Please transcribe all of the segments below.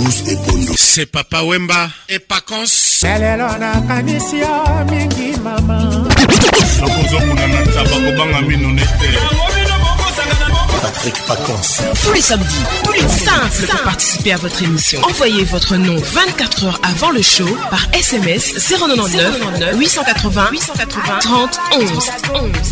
Auguste et Pondo. C'est Papa Wemba et Pacons. lelo nakanisi yo mingi mama nakozomona na taba kobanga mino nete Patrick Pacons. Tous les samedis, tous les simples pour participer à votre émission. Envoyez votre nom 24 heures avant le show par SMS 099 880 880 30 11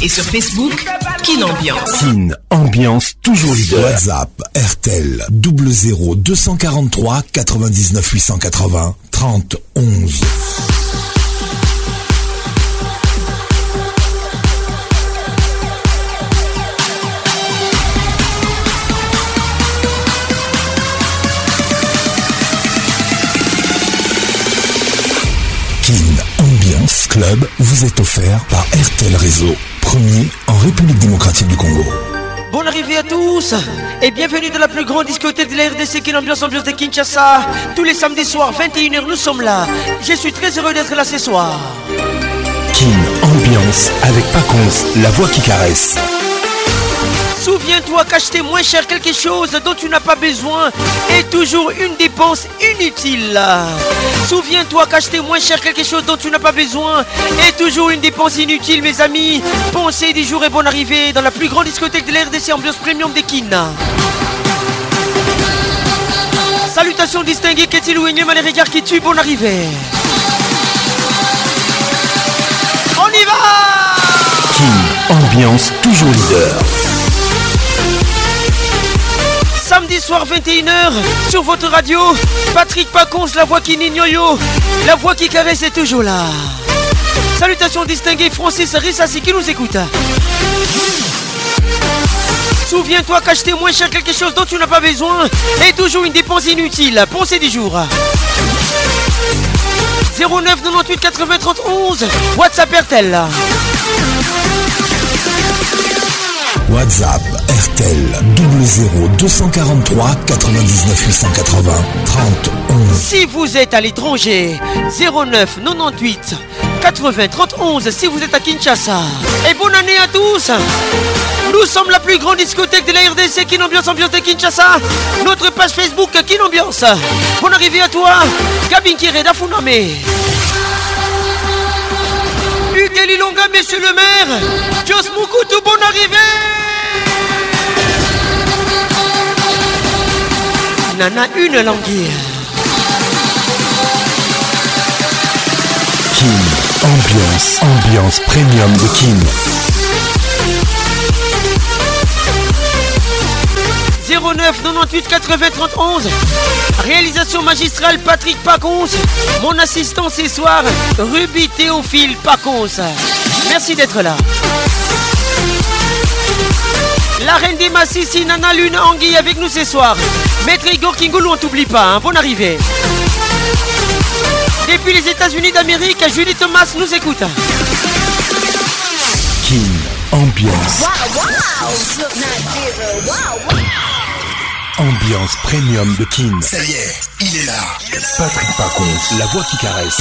et sur Facebook Kin Ambiance. Kin Ambiance toujours leader. WhatsApp RTL 00 243 99 880 30 11. Club vous est offert par RTL Réseau, premier en République démocratique du Congo. Bonne arrivée à tous et bienvenue dans la plus grande discothèque de la RDC qui est l'ambiance ambiance de Kinshasa. Tous les samedis soirs, 21h, nous sommes là. Je suis très heureux d'être là ce soir. Kin Ambiance avec Pacons, la voix qui caresse. Souviens-toi qu'acheter moins cher quelque chose dont tu n'as pas besoin est toujours une dépense inutile. Souviens-toi qu'acheter moins cher quelque chose dont tu n'as pas besoin est toujours une dépense inutile, mes amis. Pensez des jours et bonne arrivée dans la plus grande discothèque de la RDC Ambiance Premium des Kin. Salutations distinguées, qu'est-il ou les regards qui tuent, bonne arrivée. On y va Kin Ambiance toujours leader. Soir 21h sur votre radio, Patrick Pacons, la voix qui yo la voix qui caresse est toujours là. Salutations distinguées, Francis Rissassi qui nous écoute. Souviens-toi qu'acheter moins cher quelque chose dont tu n'as pas besoin est toujours une dépense inutile. Pensez du jour. 09 98 80 30 11 WhatsApp RTL. WhatsApp RTL 00 243 99 880 30 11. Si vous êtes à l'étranger, 09 98 80 30 11 si vous êtes à Kinshasa. Et bonne année à tous Nous sommes la plus grande discothèque de la RDC Kin Ambiance de Kinshasa. Notre page Facebook Kin Ambiance. Bonne arrivée à toi, Gabin Kire d'Afuname. Hugues Lilonga, monsieur le maire. Jos Mukutu, bonne arrivée Nana, une languille. Kin Ambiance, ambiance premium de Kin. 09 98 80 30 11 Réalisation magistrale Patrick Pacons Mon assistant ce soir Ruby Théophile Pacons Merci d'être là. La reine des Massissi Nana Lune Anguille avec nous ce soir Maître Igor Kingoulou on t'oublie pas hein. Bonne arrivée Depuis les États-Unis d'Amérique Julie Thomas nous écoute Kin Ambiance. Ambiance premium de Kin. Ça y est, il est là. Patrick Pacons, la voix qui caresse.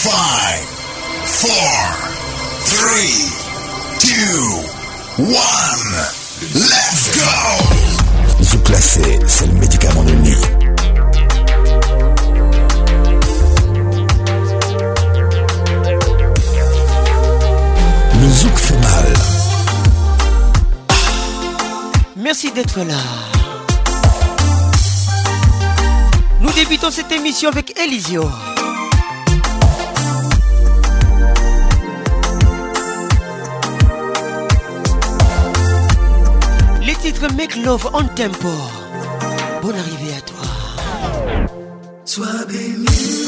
5, 4, 3, 2, 1. Let's go! Zouk la scène, c'est le médicament de nuit. Le zouk fait mal. Merci d'être là. Nous débutons cette émission avec Elisio. Titre Make Love on Tempo. Bonne arrivée à toi. Sois béni.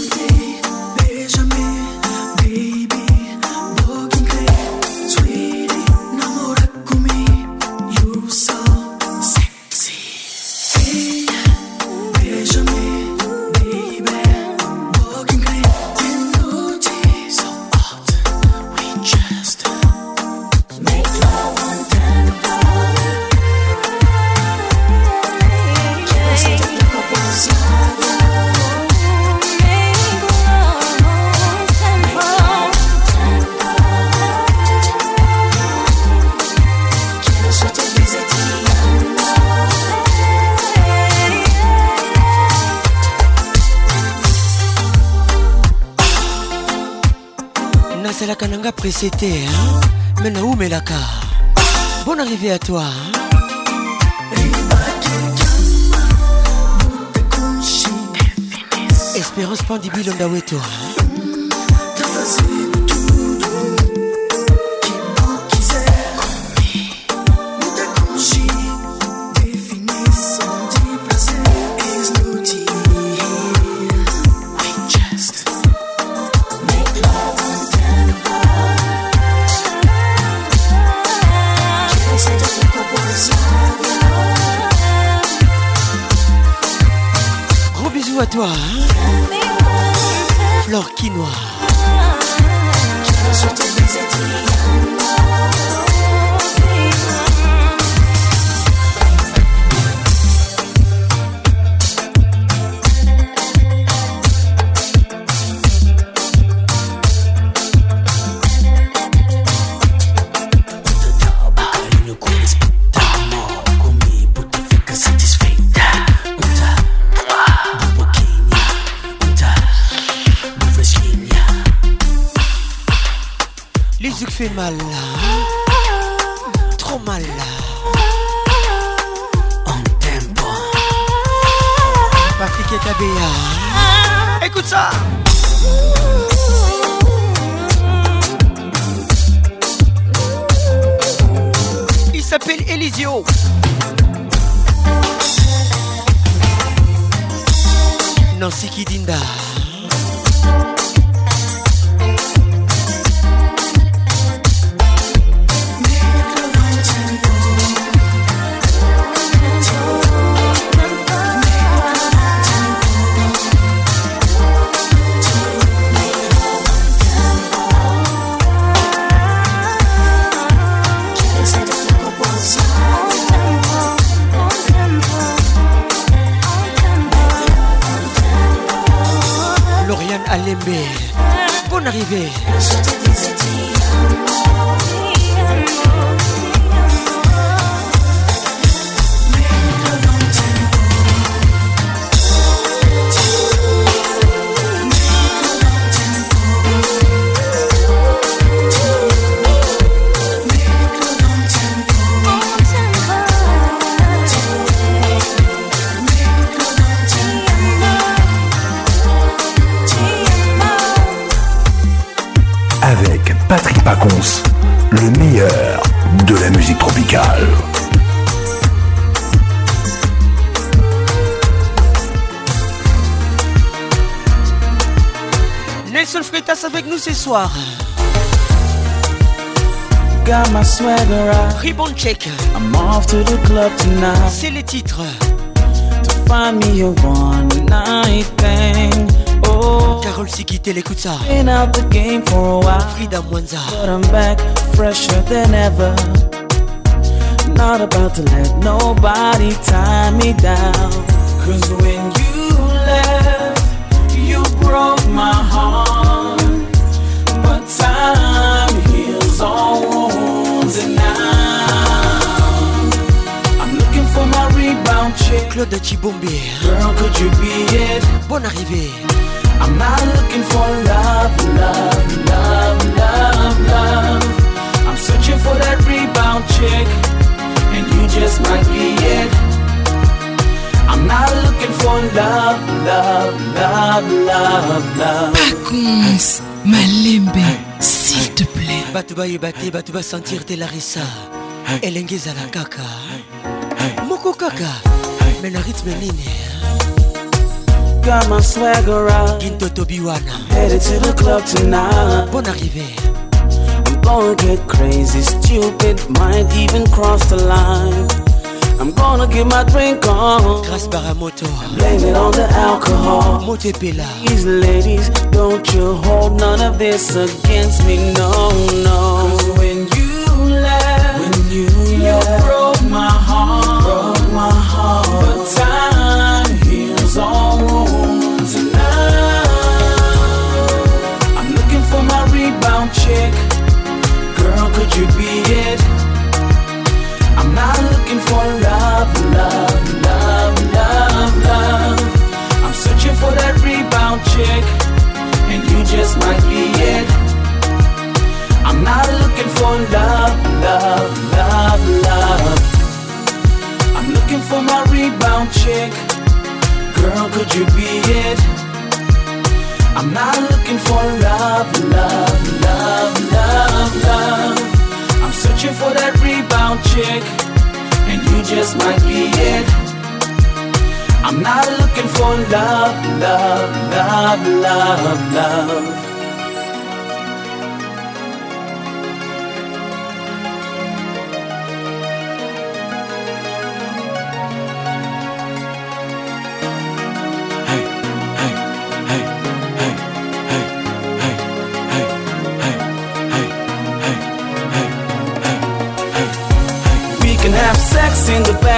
C'était, hein? Maintenant, où Melaka Bonne arrivée à toi, hein Espérance Pandibile Ondaweto, hein toi, hein Flore Quinoa. Mal Trop mal En tempo. Patrick et Tabea. Écoute ça. Il s'appelle Elisio. Nancy Kidinda. Arrivée. Freitas avec nous ce soir. Got my swagger out. Ribbon check. I'm off to the club tonight. C'est les titres. To find me a one night thing. Oh, Carole Sikite, écoute ça. Been out the game for a while. Frida Mwanza. But I'm back, fresher than ever. Not about to let nobody tie me down. Cause when you left, you broke my heart. Time heals all wounds and now I'm looking for my rebound chick. Claude Chibombe. Girl, could you be it? Bonne arrivée. I'm not looking for love, love, love, love, love. I'm searching for that rebound chick, and you just might be it. I'm not looking for love, love, love, love, love. malembe s'il te plaît. Bato bayeba te bato basentir te larisa elenge ezala kaka. Moko kaka me na rythme nini kintoto biwana bon arrivé. I'm gonna get crazy, stupid, might even cross the line. I'm gonna get my drink on. Grâce Baramoto. Blame it on the alcohol. Motepela. These ladies, don't you hold none of this against me, no, no. Cause when you left, when you, you left, broke my heart, for love, love, love, love, love. I'm searching for that rebound chick, and you just might be it. I'm not looking for love, love, love, love. I'm looking for my rebound chick. Girl, could you be it? I'm not looking for love, love, love, love, love. I'm searching for that rebound chick, you just might be it. I'm not looking for love, love, love, love, love.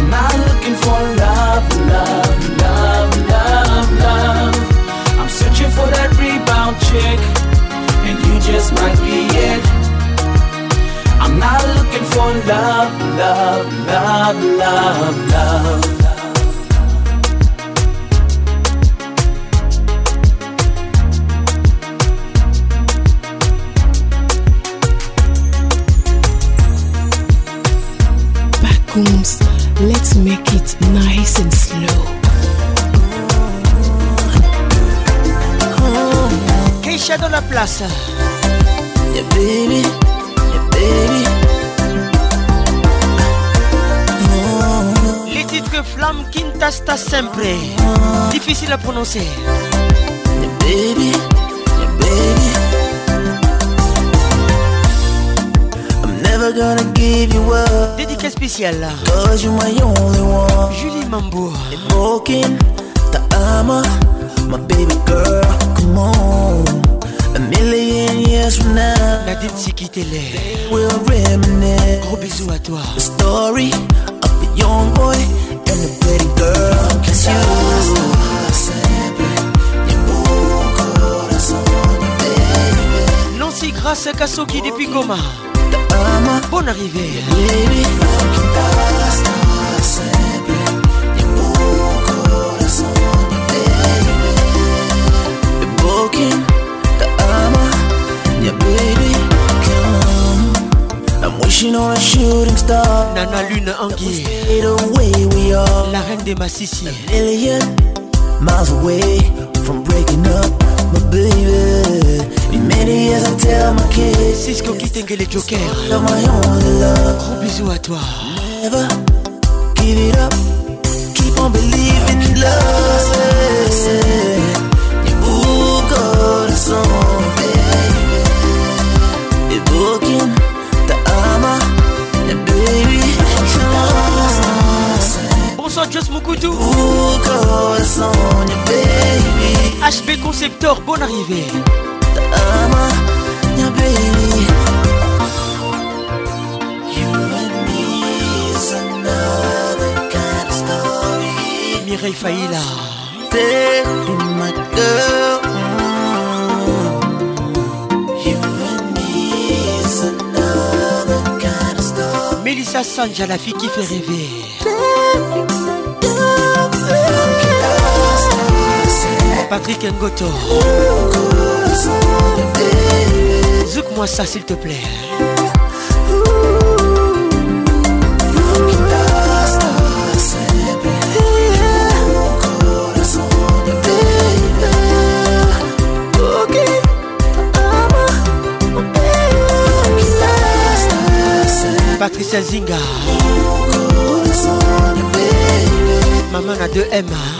I'm not looking for love, love, love, love, love. I'm searching for that rebound chick, and you just might be it. I'm not looking for love, love, love, love, love. Backcombs, let's make it nice and slow. Keisha dans la place. Yeah, baby, yeah, baby. Les titres Flamme Quintasta Sempre. Difficile à prononcer. Yeah, baby, never gonna give you up. Dédicace spéciale. Cause you're my only one. Julie Mambo. Broken, the armor, my baby girl. Come on. A million years from now, Nadine Sikitele. we'll reminisce. Gros bisous à toi. The story of a young boy and a pretty girl. Cause you. Nancy Grasse Kasoki depuis Goma. Ama, Bonne arrivée. baby. The broken, the armor, yeah, baby, come. I'm wishing on a shooting star. Nana Lune Anguille. Stay the way we are. La reine des Massissi. million miles away from breaking up, my baby. In many years I tell my kids, Cisco Kitengele Joker. you're my only love. Gros bisous à toi. Never give it up. Keep on believing in love. Baby. Baby. Bonsoir Moukoutou. HB Conceptor, bonne arrivée. Armor, yeah, baby. You and me is another kind of story. Mireille Faïla. Baby, my girl. Mélissa Sanja, la fille qui fait rêver. Patrick Ngoto. Zouk-moi ça s'il te plaît. Patricia Zinga Maman a 2M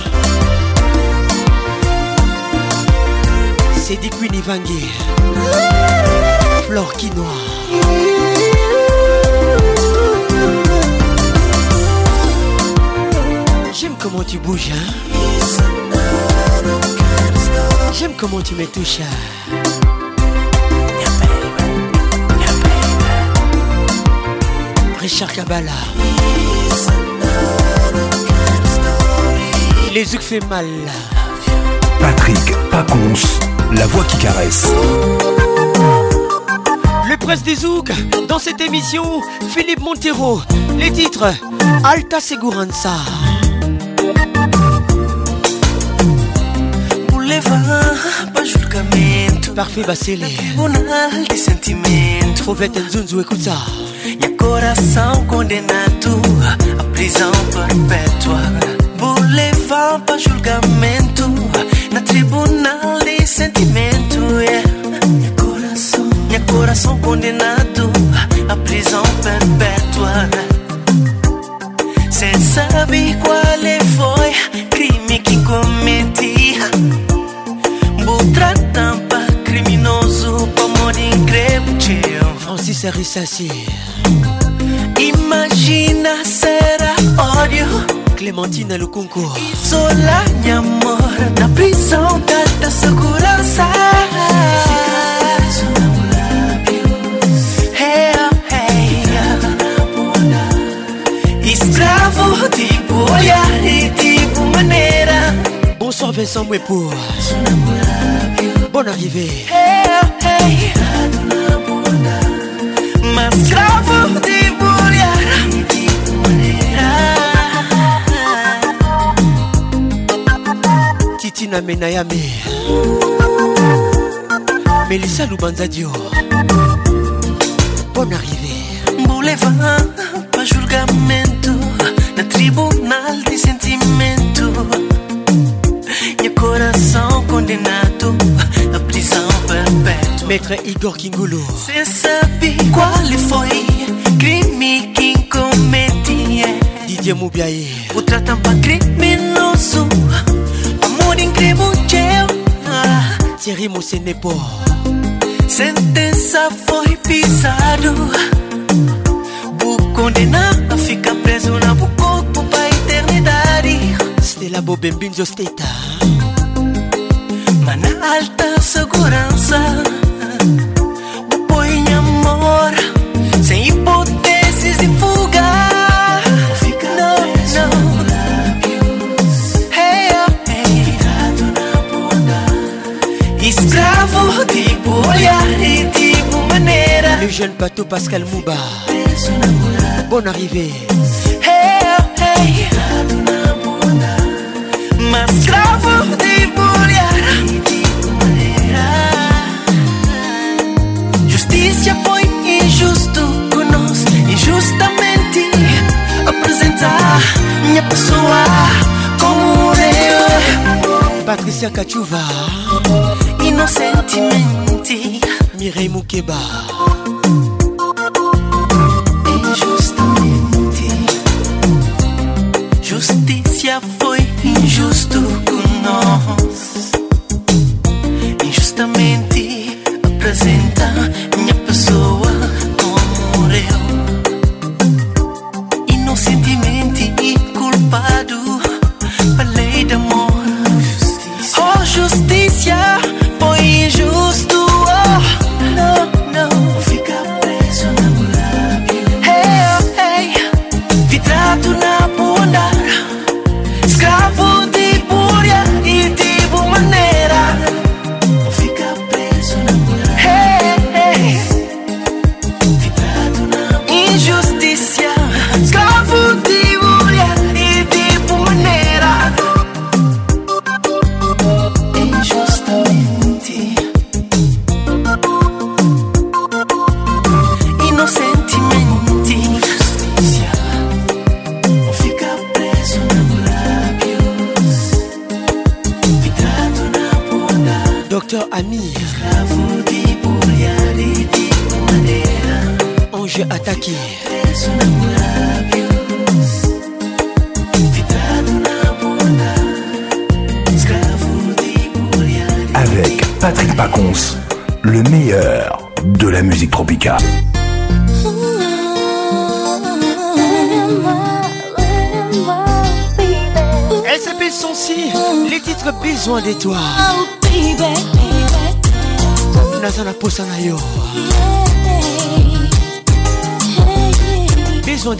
C'est Queen Ivangue. Flore Quinoa. J'aime comment tu bouges, hein. J'aime comment tu me touches. Richard Kabbalah. Les yeux fait mal. Patrick Pacons, la voix qui caresse. Le presse des Zouk, dans cette émission, Philippe Montero. Les titres Alta Seguranza. Parfait sentimento. Fovete Nzunzu, écoute ça. Minha coração condenado à prisão perpétua. Vou levar para julgamento na tribunal de sentimento. Yeah. Minha coração, minha coração condenado à prisão perpétua. Cê sabe qual foi crime que cometi? Vou tratar pra criminoso pra morrer incrível. Francis Arissassi. Imagina odio clementina lukunku. Sola mi amor na prison tanta segurança hey, hey, hey. Escravo, tipo olhar e tipo maneira Bonsoir Vincent Mwepo. Bonne arrivée. Mas cravo de bulhar Titina Menayame. Melissa Lubanzadio. Bonne arrivée. Vou levar pra julgamento na tribunal de sentimento. Meu coração condenado à prisão perpétua. Maître Igor Kingulu. Cê sabe qual foi crime que cometi? Didier Moubiaye. O tratam pra criminoso, amor incrível teu. Thierry Moussenepo. Sentença foi pisado. Vou condenar a ficar preso na bu corpo pra eternidade. Stella Bobembinzo Steta. Mas na alta segurança. Regarder Thibaut maneira. Le jeune Pato Pascal Mouba. Bonne arrivée. Hey, oh, hey. Mas cravo de mulher Justiça foi injusto conosco Injustamente apresentar minha pessoa como eu. Patrícia Cachuva. nos sentimenti mireille mukeba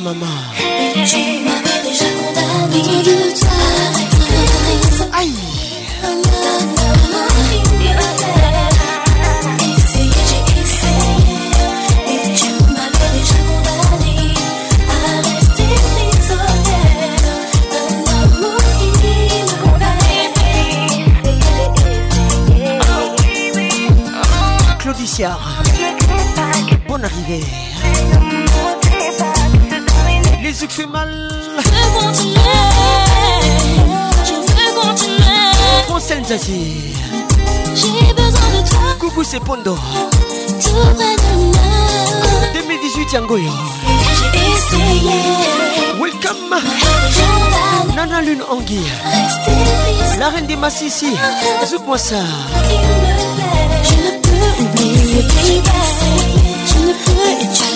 mamãe. musique fait mal. Je veux qu'on t'y Je veux qu'on t'y Francelle Zazie. J'ai besoin de toi. Coucou, c'est Pondo. Tout près de moi. 2018 Yangoyo. J'ai essayé. Welcome. Nana Lune Anguille. La reine des Massissi. Zouk-moi ça. Je ne peux oublier ce qui. Je ne peux étudier.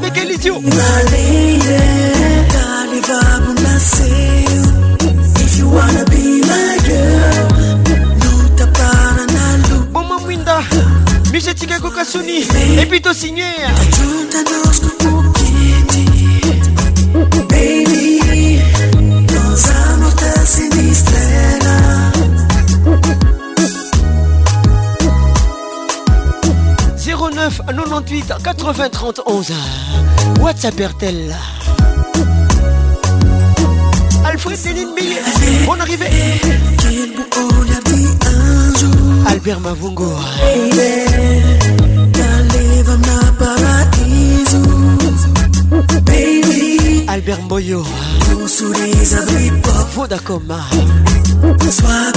avec Elitio. Bon, Mwinda, Michel Tigako Kasuni, et puis signé. 98 80 31 WhatsApp RTL Alfred Céline Billet Bonne arrivée Albert Mavungo Albert Mboyo Vodacoma Sois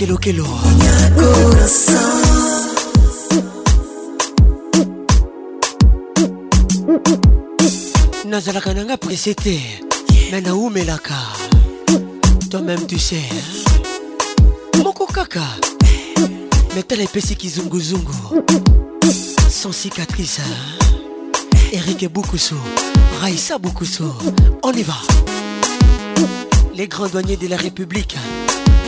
Kelo nazalaka nanga presse te me naumelaka. Toi-même tu sais hein? moko kaka me tala epesi kizunguzungu sans cicatrice hein? Eric Boukousso Raïssa Boukousso on y va. Les grands douaniers de la République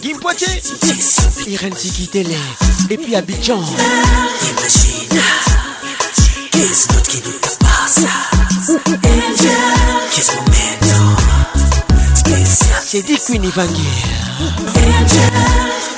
Guim Poitier Irène Tikitele Et puis Abidjan. Imagine. Qu'est-ce d'autre qui nous dépasse Qu'est-ce qu'on met dans? Spécial. C'est dit Queen Evangel. Angel.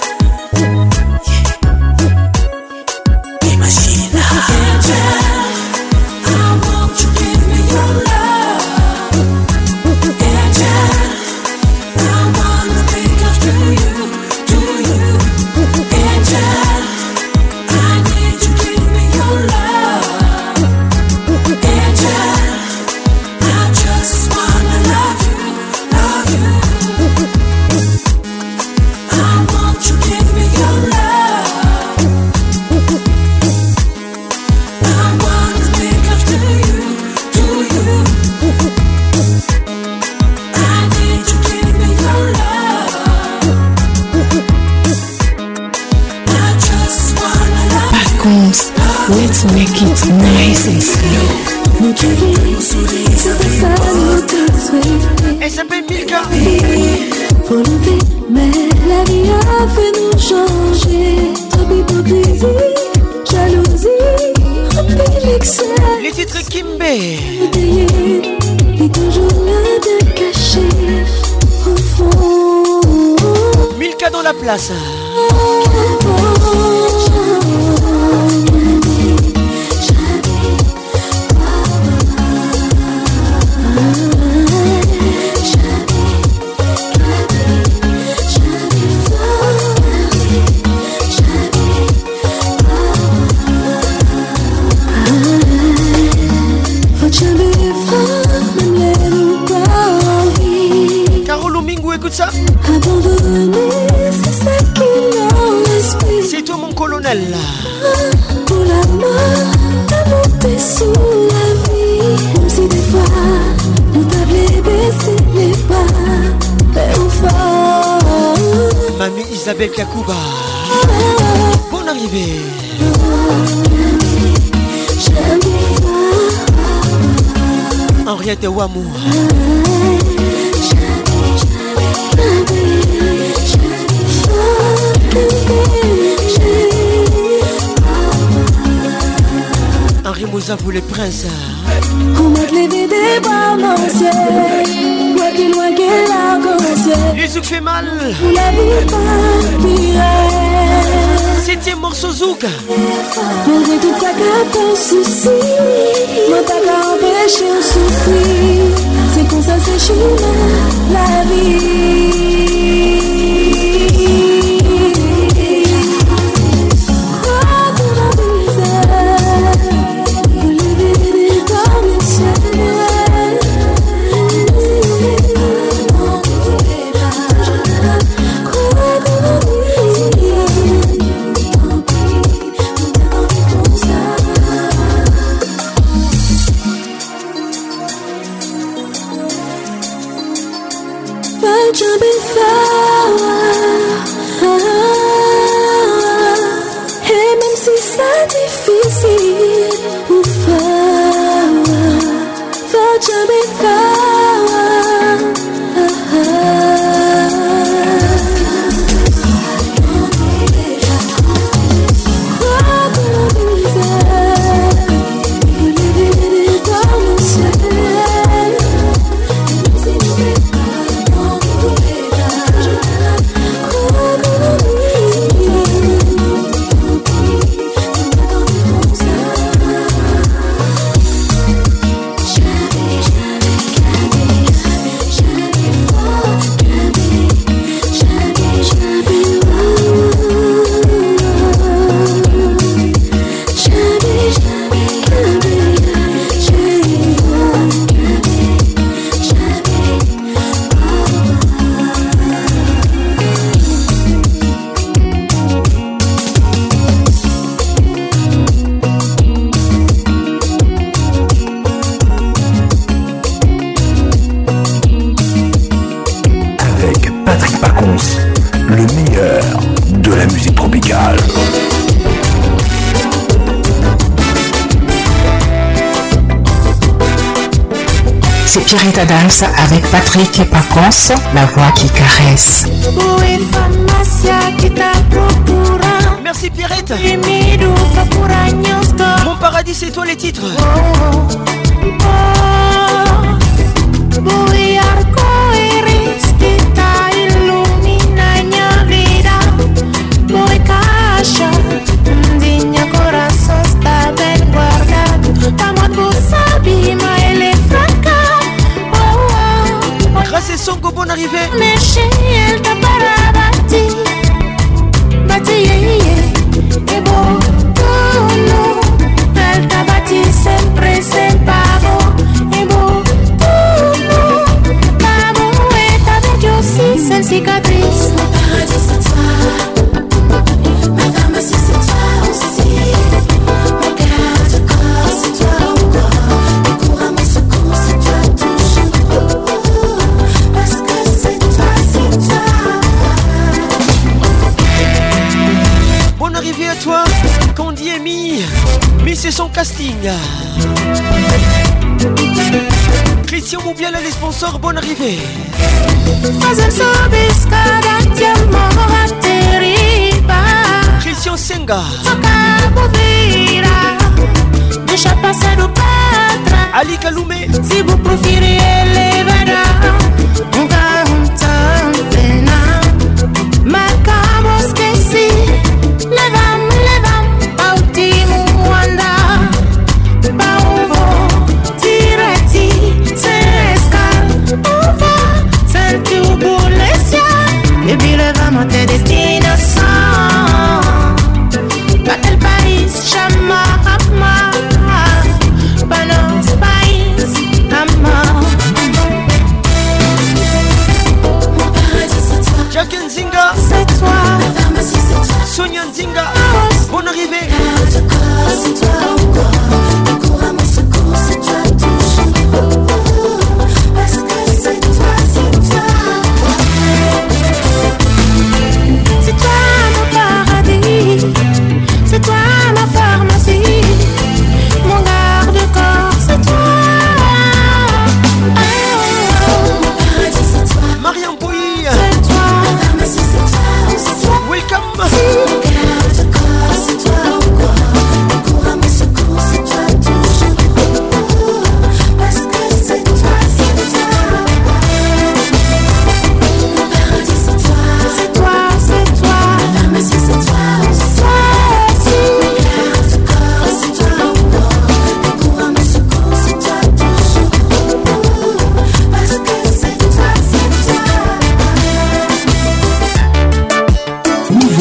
amour Henri Moussa vous les princes Vous m'êtes les vidéos qui loin qu'est l'arc-en-ciel. Les zouk fait mal. Pour la vie pas pire. Septième morceau zouk. Malgré tout ça qu'a ton souci. Moi t'as qu'à empêcher de souffrir. C'est comme ça c'est chez la vie Pierrette Adams avec Patrick Pacons, la voix qui caresse. Merci Pierrette. Mon paradis c'est toi les titres Sonko, bonne arrivée. Michel, t'as pas la bâti. Bâti, yeah, yeah. Et bon. Christian Moubiala les sponsors, bonne arrivée. Christian Senga. Deixa passar Ali Kaloumé Se vou preferir Bonne arrivée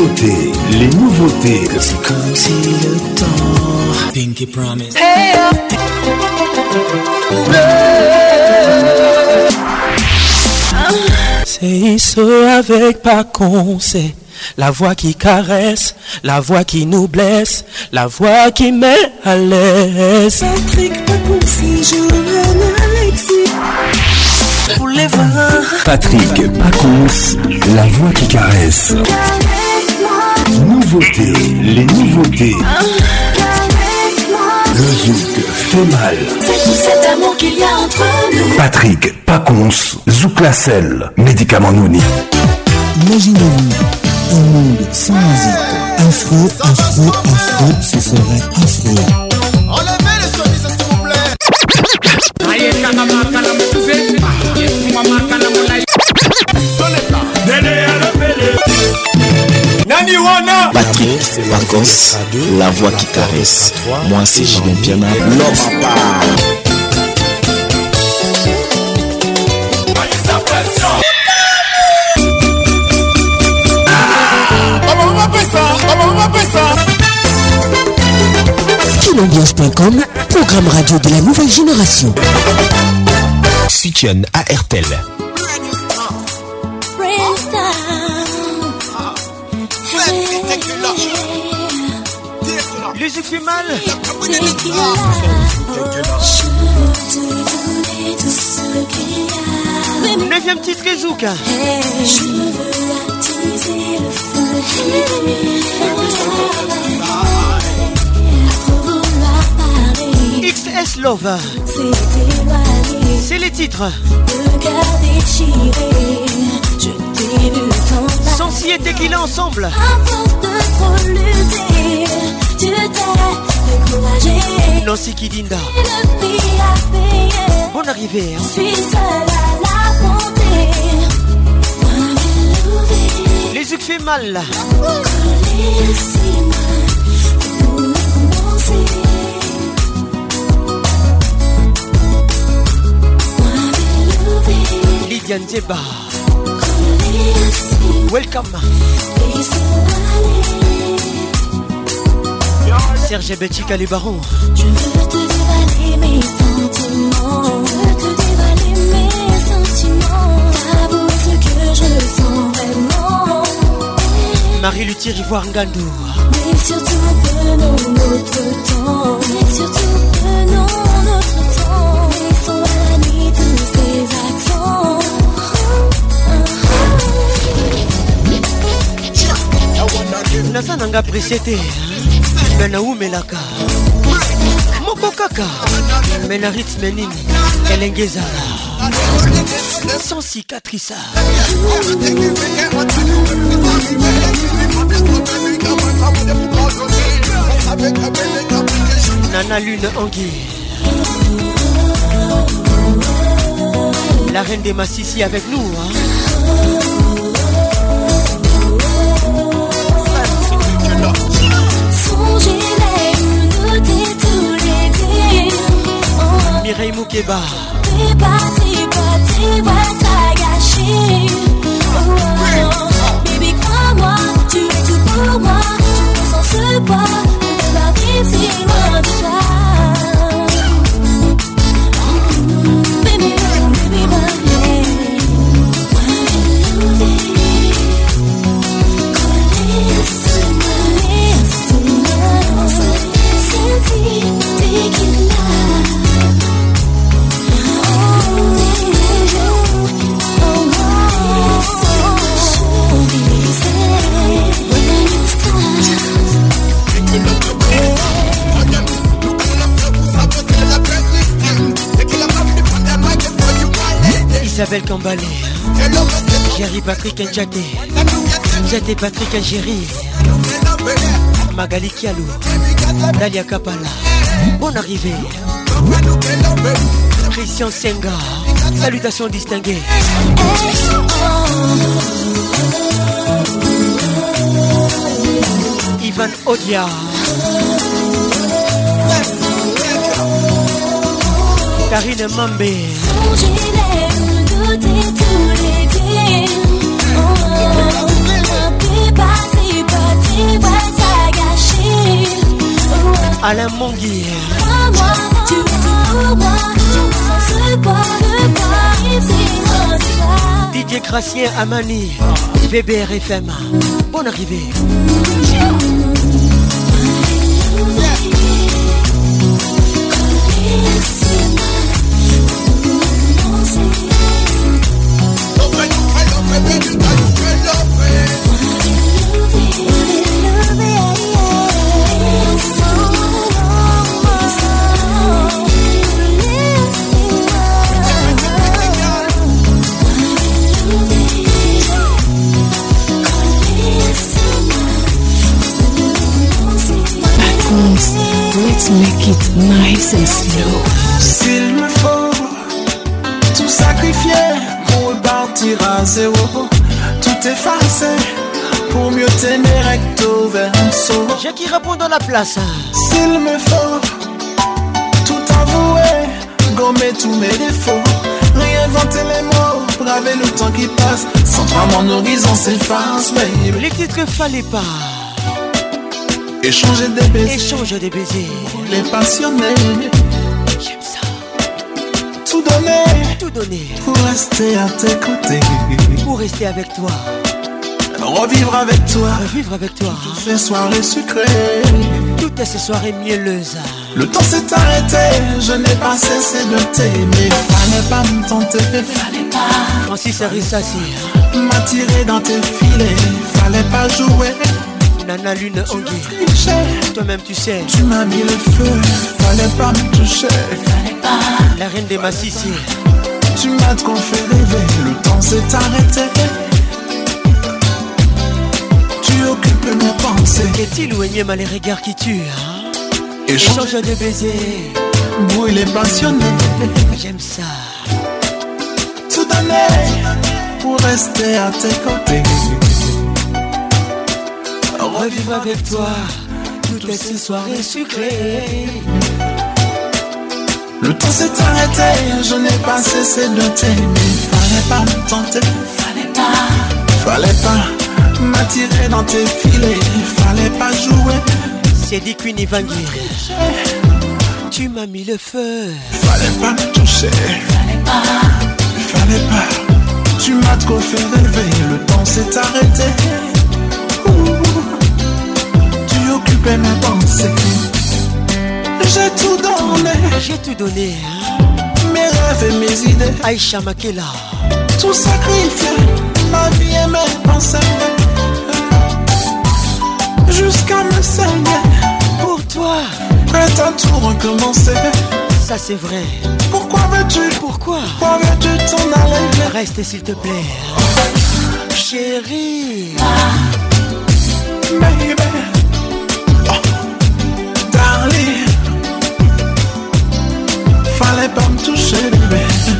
Nouveautés, les nouveautés. C'est comme si le temps Pinky Promise C'est ce avec Pacon, c'est la voix qui caresse, la voix qui nous blesse, la voix qui met à l'aise. Patrick Pacons, Johan Alexis. Pour les voir, Patrick Pacons, la voix qui caresse. Nouveautés, les nouveautés. Le zouk fait mal. C'est tout cet amour qu'il y a entre nous Patrick Pacons, Zouk Lacelle, médicament Nouni. Imaginez-vous un monde sans musique. Afro, afro, afro, ce serait afro. Enlevez les chemises, s'il vous plaît. Nani wana Patrick Pacos, la voix qui caresse. Moi c'est Julien Piana, l'homme. Kinambiance.com, programme radio de la nouvelle génération. Suitienne à RTL. Yeux fait mal Neuvième titre les zouk Je veux attiser le feu À trop vouloir parler XS Love C'est les titres. Mal. Sensi et Tequila ensemble. De trop tu t'es découragé. Nancy Kidinda. Et le prix à payer, Bonne arrivée. hein. je suis seule à j'ai Les yeux fait mal. là. collé si mal Serge Betchika les barons. Je veux te dévaler mes sentiments. Je veux te dévaler mes sentiments. T'avouer ce que je sens vraiment. Marie Luthier Ivoire Ngandou. Mais surtout prenons notre temps. Mais surtout prenons notre temps. Laissons à la nuit tous ces accents. naza nanga presie te me naumelaka moko kaka me na rythme nini elenge ezala sans cicatrice. Nana lune angui la reine des massissi avec nous hein? Mireille Moukeba Patrick Njate Njate Patrick Njeri Magali Kialou Dalia Kapala. Bonne arrivée. Christian Senga. Salutations distinguées. Ivan Odia. Karine Mambe Alain Mongui Didier Cracien Amani VBR FM Bonne arrivée make it nice and slow. S'il me faut tout sacrifier pour repartir à zéro, tout effacer pour mieux t'aimer recto verso. J'ai qui répond dans la place. S'il me faut tout avouer, gommer tous mes défauts, réinventer les mots, braver le temps qui passe. Sans toi, mon horizon s'efface, baby. Les titres fallait pas Échanger des baisers, Échange des baisers. Les passionnés, J'aime ça. Tout donner. Tout donner. Pour rester à tes côtés. Pour rester avec toi. Revivre avec toi. Revivre avec toi. Ces soirées sucrées. Toutes ces soirées mielleuses. Le temps s'est arrêté, je n'ai pas cessé de t'aimer. Fallait pas me tenter, fallait pas. Francis Arissassi m'attirer dans tes filets. Fallait pas jouer Nana Lune Anguille. Toi-même, tu sais. Tu m'as mis le feu, fallait pas me toucher. La reine des massissiers. Tu m'as trop fait rêver, le temps s'est arrêté. Tu occupes mes pensées. Est-il ou énième les regards qui tuent hein? Échange de baisers. Brûlé passionné. J'aime ça. Tout donner pour rester à tes côtés. Revivre avec toi toutes ces soirées sucrées. Le temps s'est arrêté, je n'ai pas cessé de t'aimer. Fallait pas me tenter, fallait pas, fallait pas m'attirer dans tes filets, fallait pas jouer. C'est dit Queen Evangile. Tu m'as mis le feu. Fallait pas me toucher, fallait pas, fallait pas. Tu m'as trop fait rêver, le temps s'est arrêté. J'ai tout donné. J'ai tout donné. Hein? Mes rêves et mes idées. Aïcha Makela. Tout sacrifié. Ma vie et mes pensées. Jusqu'à me saigner. Pour toi. Prête à tout recommencer. Ça c'est vrai. Pourquoi veux-tu? Pourquoi? Pourquoi veux-tu t'en aller? Reste s'il te plaît. Chérie. Baby. Fallait pas me toucher, bébé.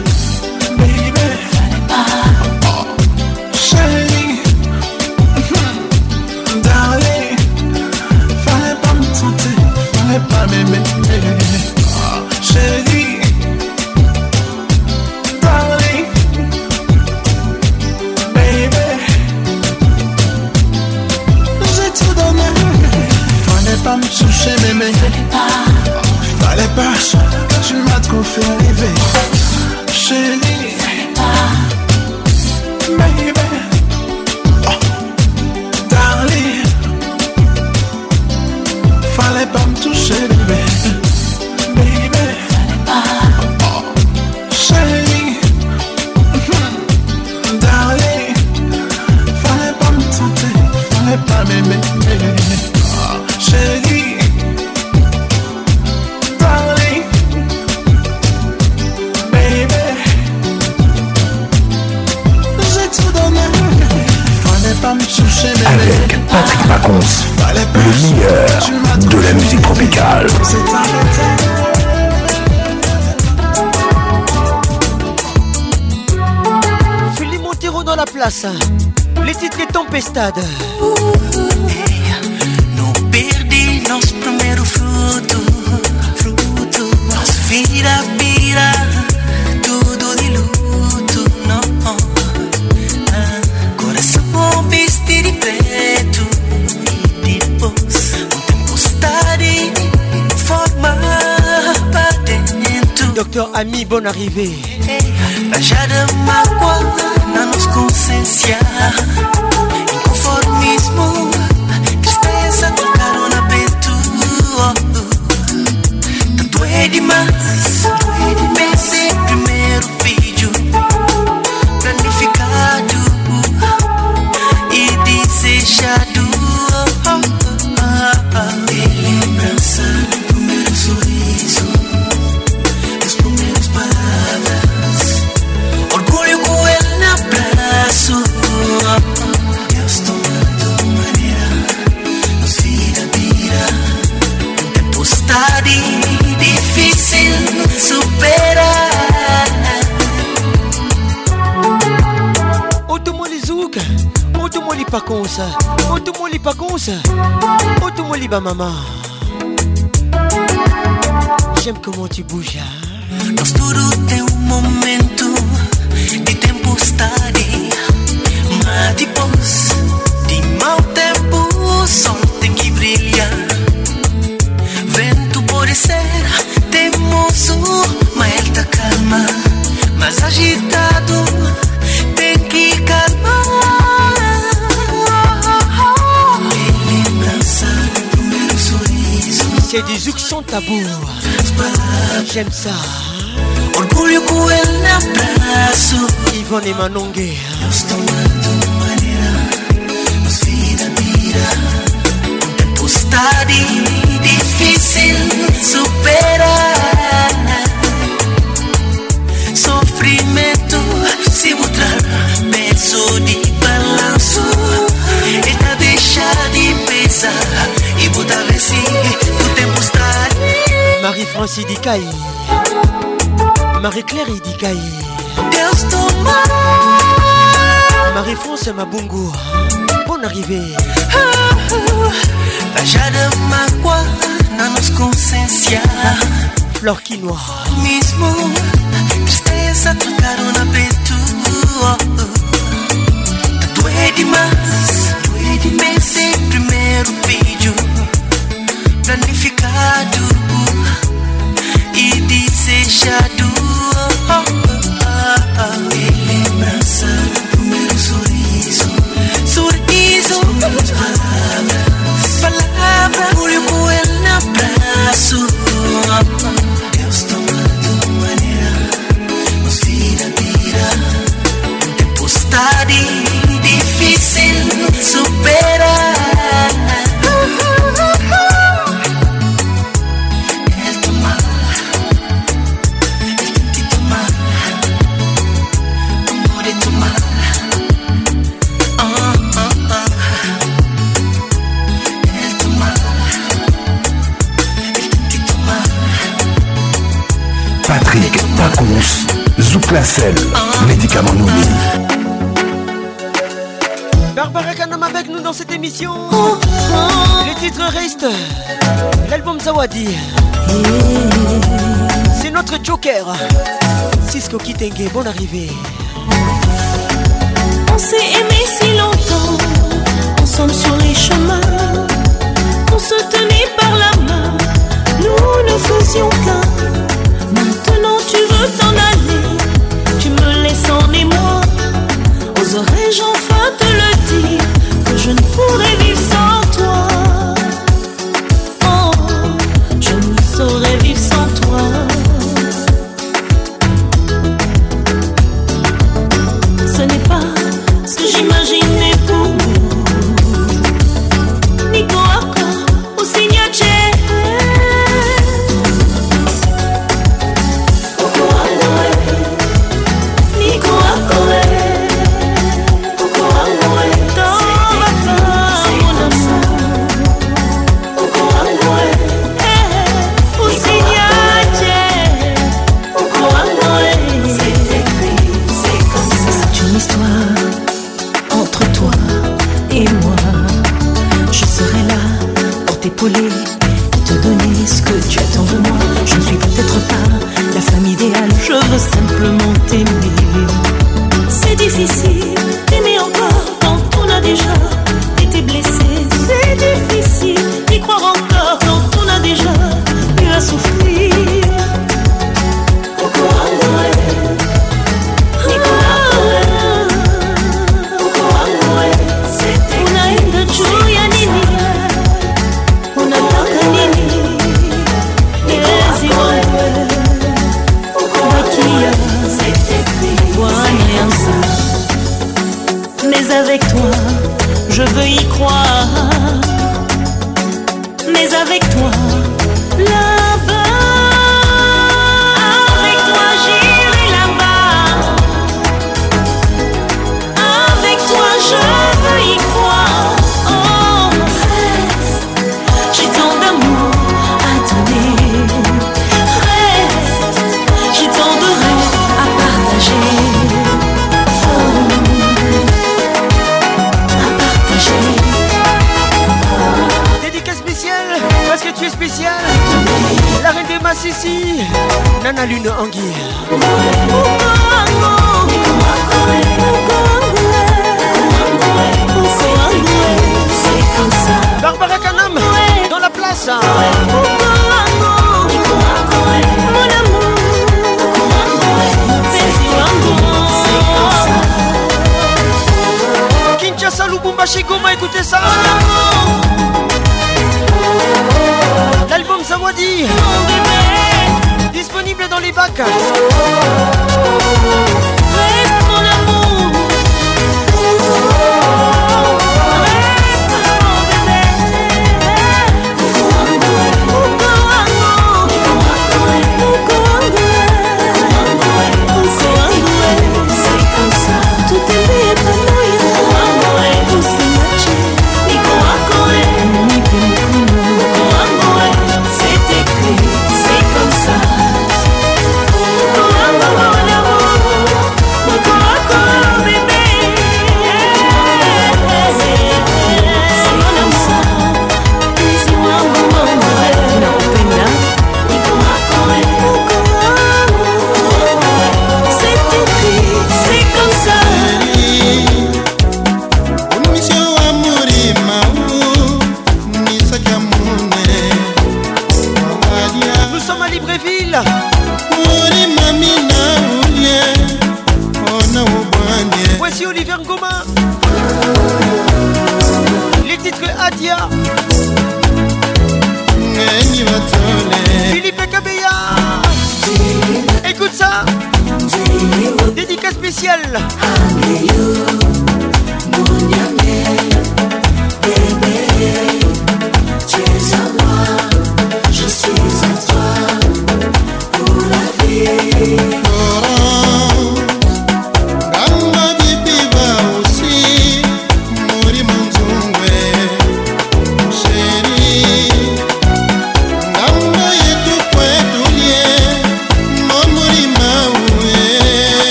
M'as trop place. Les titres et tempestades. Não perdi nosso primeiro fruto, fruto. Nossa vida vira tudo de luto, não. Ah, coração vestir de preto e depois tempestade forma pra dentro. Docteur Ami, bonne arrivée. Na nossa consciência Inconformismo Tristeza trocaram na peito Tanto é demais Paconsa. Otomoli Paconsa. Otomoli Bamama. J'aime comment tu bouges. Nós tudo tem um momento de tempestade Mas depois de mau tempo o sol tem que brilhar Vento pode ser teimoso, mas ele tá calma Mas agitado tem que calmar C'est du zouk sans tabou. J'aime ça. Yvonne et Manongue. Stadi difficile superare Soffrimento si butterà mezzo di balanzo E da deixar di pesare e buttare sì Marie-Francis Dikaï. Marie-Claire Dikaï. Deus toma Marie-France Mabungu. Bonne arrivée. Bajada mágoa na nossa consciência Fleur Quinoa. Mesmo tristeza trocaram na peito Doer demais Pensei primeiro vídeo Planificado It is a shadow. Émission. Titres restent. L'album Zawadi. C'est notre Joker. Cisco Kitenge, bonne arrivée. On s'est aimé si longtemps, ensemble sur les chemins. On se tenait par la main, nous ne faisions qu'un. Maintenant tu veux t'en aller, tu me laisses en émoi. Oserais-je enfin je ne pourrais vivre pour t'épauler, Disponible dans les bacs.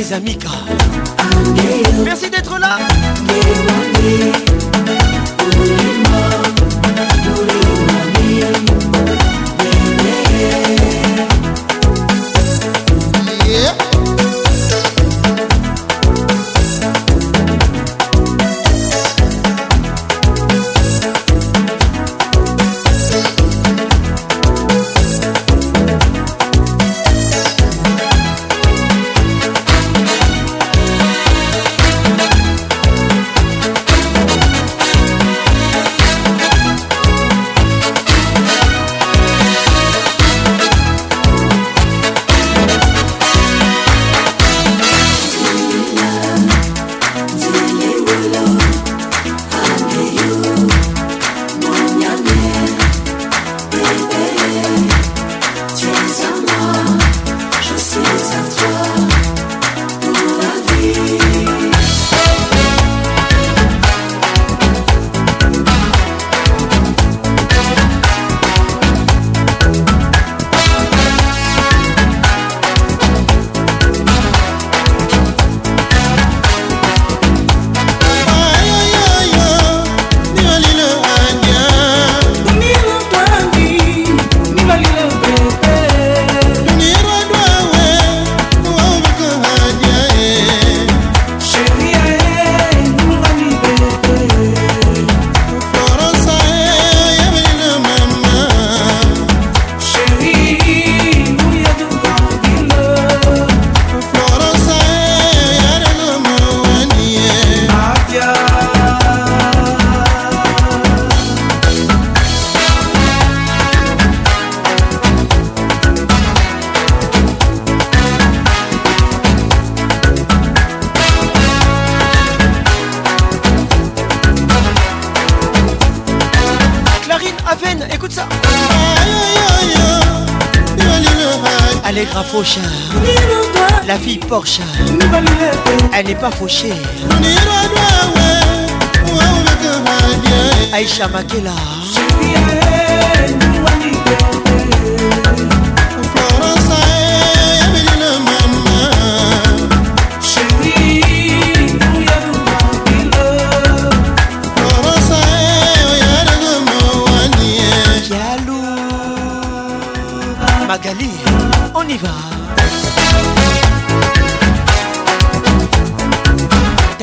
Les Amika La fille Porsche. Elle n'est pas fauchée. Aïcha Makela. Magali. On y va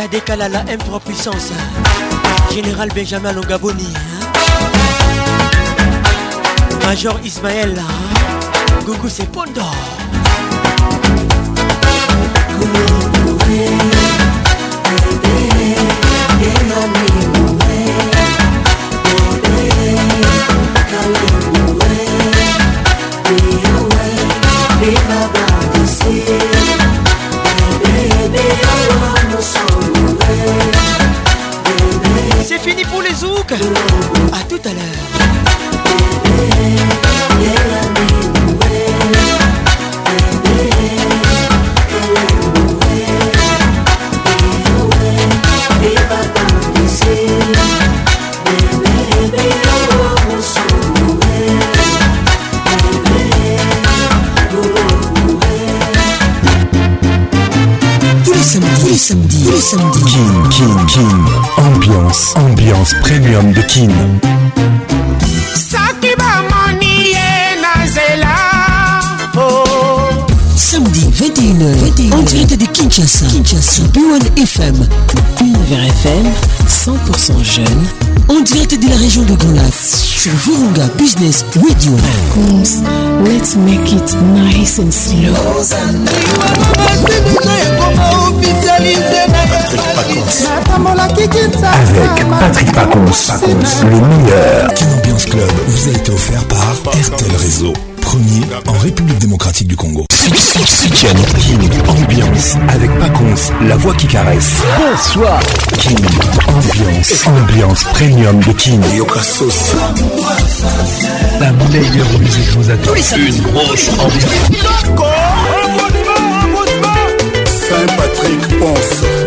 À la M3 puissance Général Benjamin Longaboni hein. Major Ismaël hein. Gougou c'est pour les zouks. À tout à l'heure Premium de Kin. nzela Samedi 21h, en direct de Kinshasa, Kinshasa, B1 FM, Univers FM, 100% jeune, en direct de la région de Golas sur Virunga Business Radio. Let's make it nice and slow. Avec Patrick Pacons, le meilleur. Ambiance Club vous a été offert par RTL Réseau. Premier en République démocratique du Congo. Kin Ambiance avec Pacons, la voix qui caresse. Bonsoir. Kin Ambiance, ambiance premium de Kin. Yoka Sauce. La meilleure musique vous attend. Une grosse ambiance. Saint-Patrick Ponce.